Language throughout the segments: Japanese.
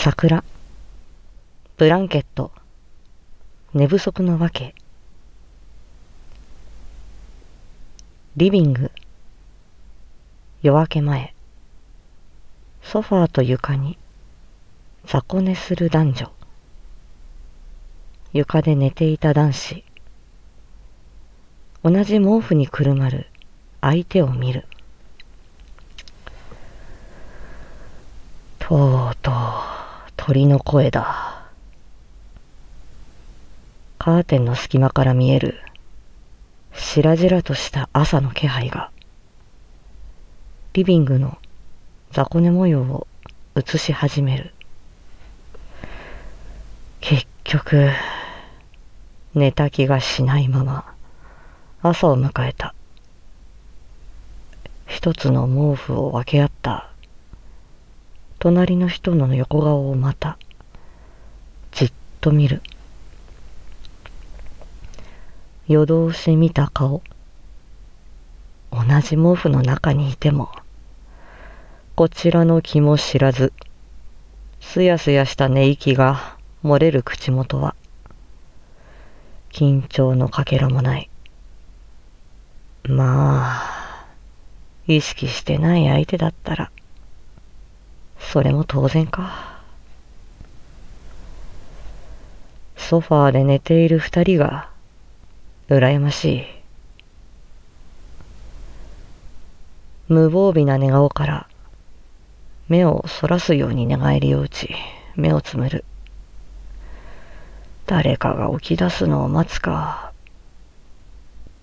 桜、ブランケット、寝不足のわけ、リビング、夜明け前、ソファーと床に雑魚寝する男女、床で寝ていた男子、同じ毛布にくるまる相手を見る。とうとう。鳥の声だ。カーテンの隙間から見える白々とした朝の気配がリビングの雑魚寝模様を映し始める。結局、寝た気がしないまま朝を迎えた。一つの毛布を分け合った隣の人の横顔をまたじっと見る。夜通し見た顔。同じ毛布の中にいても、こちらの気も知らず、すやすやした寝息が漏れる口元は、緊張のかけらもない。まあ、意識してない相手だったら、それも当然か。ソファーで寝ている二人が、羨ましい。無防備な寝顔から、目をそらすように寝返りを打ち、目をつむる。誰かが起き出すのを待つか、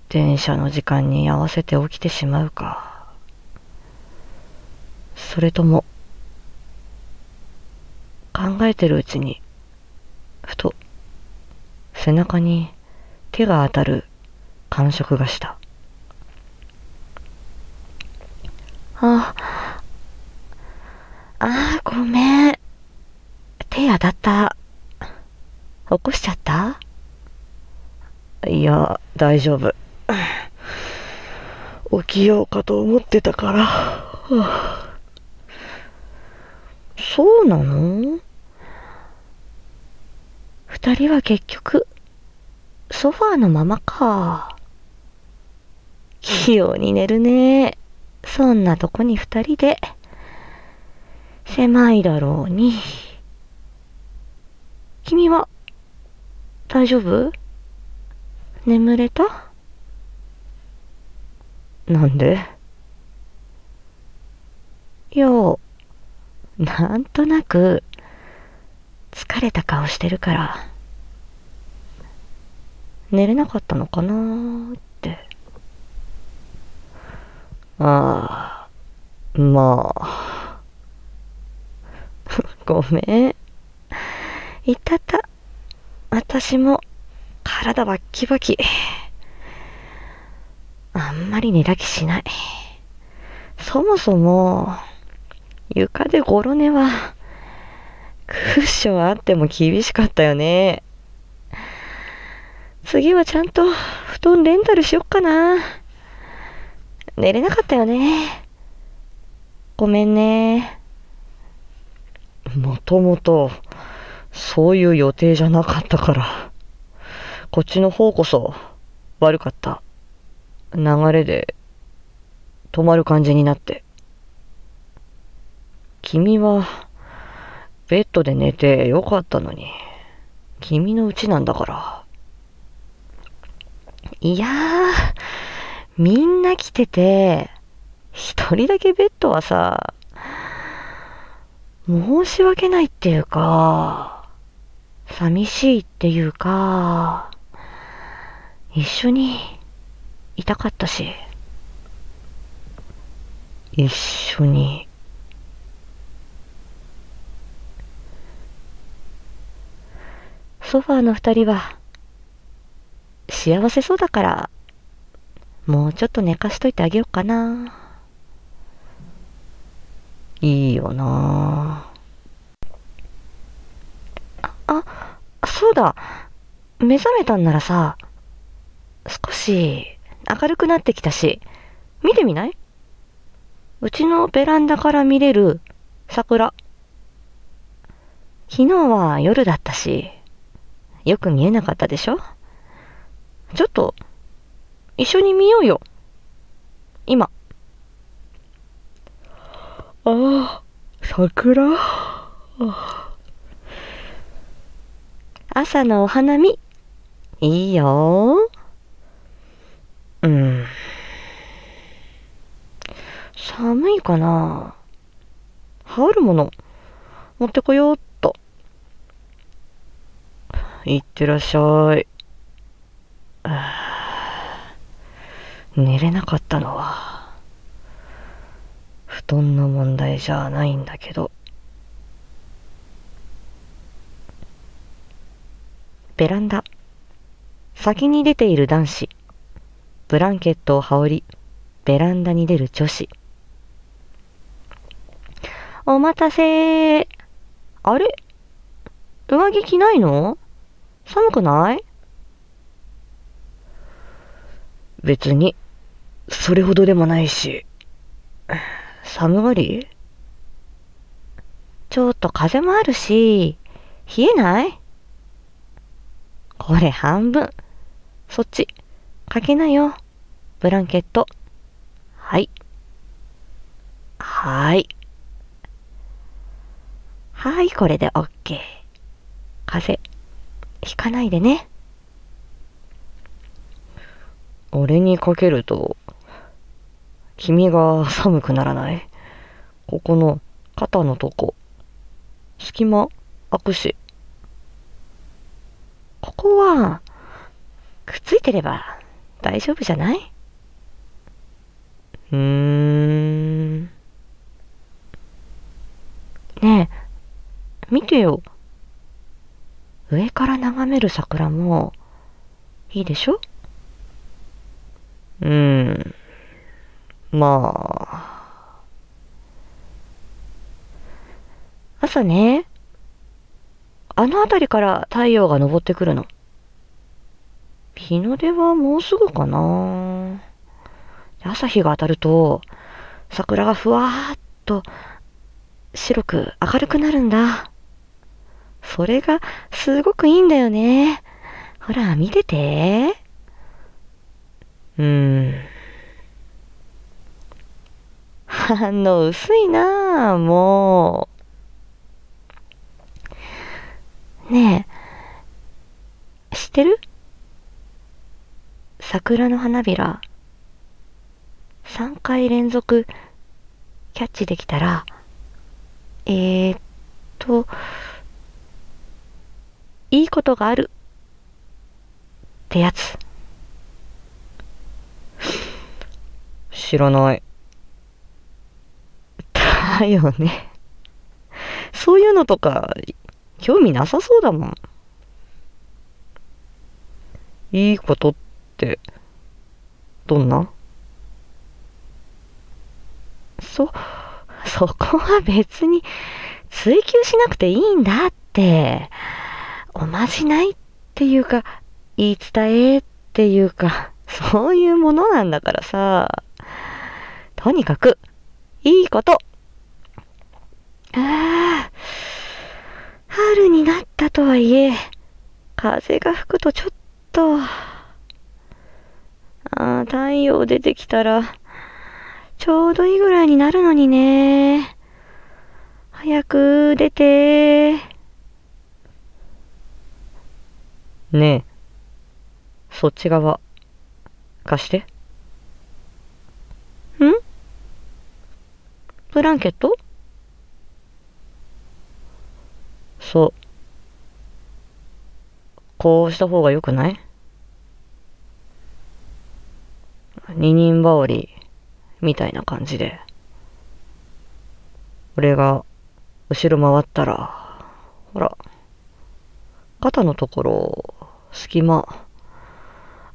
電車の時間に合わせて起きてしまうか、それとも、考えてるうちに、ふと、背中に手が当たる感触がした。あ、あごめん。手当たった。起こしちゃった？いや、大丈夫。起きようかと思ってたから。そうなの？二人は結局、ソファーのままか。器用に寝るね。そんなとこに二人で。狭いだろうに。君は、大丈夫？眠れた？なんで？いや、なんとなく、疲れた顔してるから、寝れなかったのかなーって。ああ、まあ。ごめん。いたた。私も、体バッキバキ。あんまり寝た気しない。そもそも、床でゴロ寝は、クッションあっても厳しかったよね。次はちゃんと布団レンタルしよっかな。寝れなかったよね。ごめんね。もともと、そういう予定じゃなかったから。こっちの方こそ悪かった。流れで止まる感じになって。君はベッドで寝てよかったのに。君の家なんだから。いやー、みんな来てて、一人だけベッドはさ、申し訳ないっていうか、寂しいっていうか、一緒にいたかったし、一緒に。ソファーの二人は、幸せそうだから、もうちょっと寝かしといてあげようかな。いいよなあ、あ、そうだ。目覚めたんならさ、少し明るくなってきたし、見てみない？うちのベランダから見れる桜。昨日は夜だったし、よく見えなかったでしょ？ちょっと、一緒に見ようよ。今。ああ、桜？朝のお花見、いいよ。うん。寒いかな？羽織るもの、持ってこようっと。いってらっしゃい。寝れなかったのは、布団の問題じゃないんだけど。ベランダ。先に出ている男子。ブランケットを羽織り、ベランダに出る女子。お待たせあれ？上着着ないの？寒くない？別に、それほどでもないし、寒がり？ちょっと風もあるし、冷えない？これ半分。そっち、かけなよ。ブランケット。はい。はい。はい、これで OK。風、ひかないでね。俺にかけると、君が寒くならない？ここの肩のとこ、隙間開くし。ここは、くっついてれば大丈夫じゃない？うーん。ねえ、見てよ。上から眺める桜も、いいでしょ？うん。まあ。朝ね、あの辺りから太陽が昇ってくるの。日の出はもうすぐかな。朝日が当たると、桜がふわーっと白く明るくなるんだ。それがすごくいいんだよね。ほら、見てて。うん。反応薄いな。ぁ、もう。ねえ、知ってる？桜の花びら、3回連続。キャッチできたら、えー、っと、いいことがある。ってやつ。知らない。だよね。そういうのとか、興味なさそうだもん。いいことって、どんな？そ、そこは別に追求しなくていいんだって。おまじないっていうか、言い伝えっていうか、そういうものなんだからさ。とにかく、いいこと。ああ、春になったとはいえ、風が吹くとちょっと、ああ、太陽出てきたら、ちょうどいいぐらいになるのにね。早く出て。ねえ、そっち側、貸して。んブランケット？そう。こうした方が良くない？二人羽織みたいな感じで。俺が後ろ回ったら、ほら、肩のところ、隙間、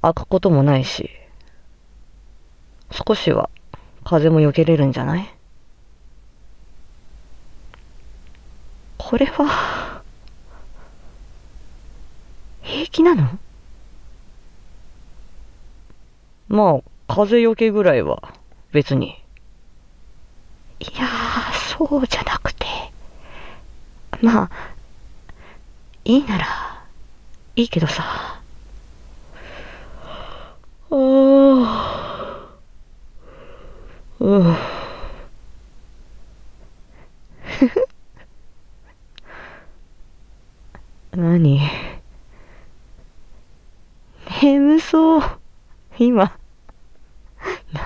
開くこともないし、少しは風も避けれるんじゃない？これは、平気なの？まあ、風よけぐらいは別に。いやー、そうじゃなくて。まあ、いいなら、いいけどさ。ああ。うん。何眠そう。今。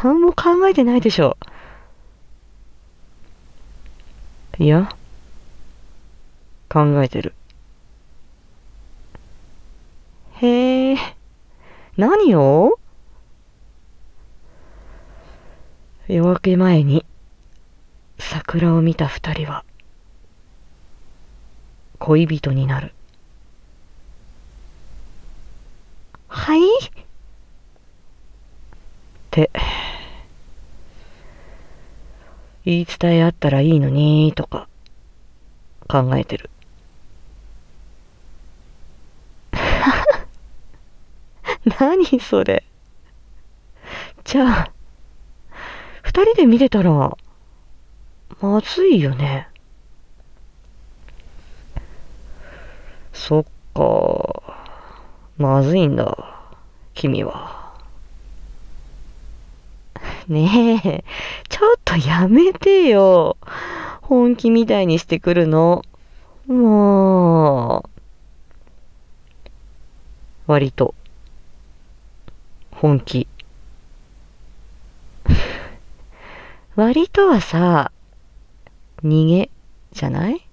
何も考えてないでしょ。いや、考えてる。へえ、何を？夜明け前に桜を見た二人は恋人になる。はい？って言い伝えあったらいいのにとか考えてる。何それ。じゃあ、二人で見てたら、まずいよね。そっか。まずいんだ。君は。ねえ、ちょっやめてよ。本気みたいにしてくるの。もう。割と。本気。割とはさ、逃げじゃない？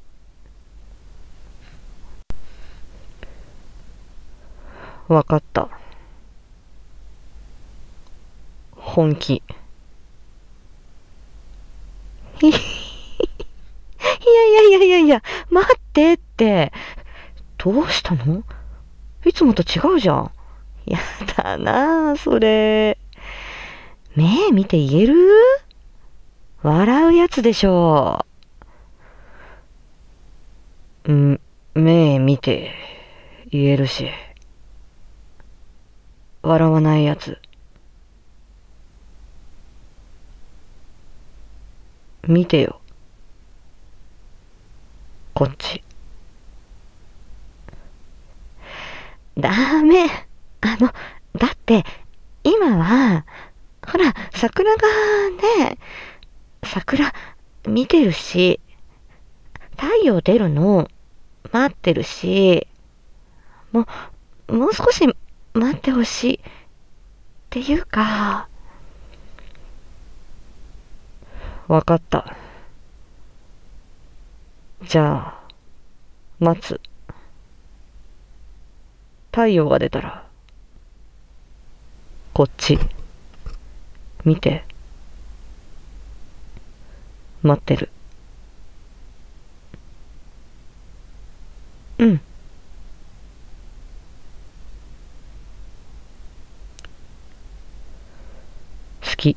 わかった。本気。いやいやいやいやいや、待ってって。どうしたの？いつもと違うじゃん。やだな、それ。目見て言える？笑うやつでしょう。ん、目見て言えるし。笑わないやつ。見てよ。こっち。ダメ。あの、だって、今は、ほら、桜がね、桜見てるし、太陽出るの待ってるし、もう、もう少し待ってほしい。っていうか、わかった。じゃあ、待つ。太陽が出たら、こっち、見て。待ってる。うん。好き。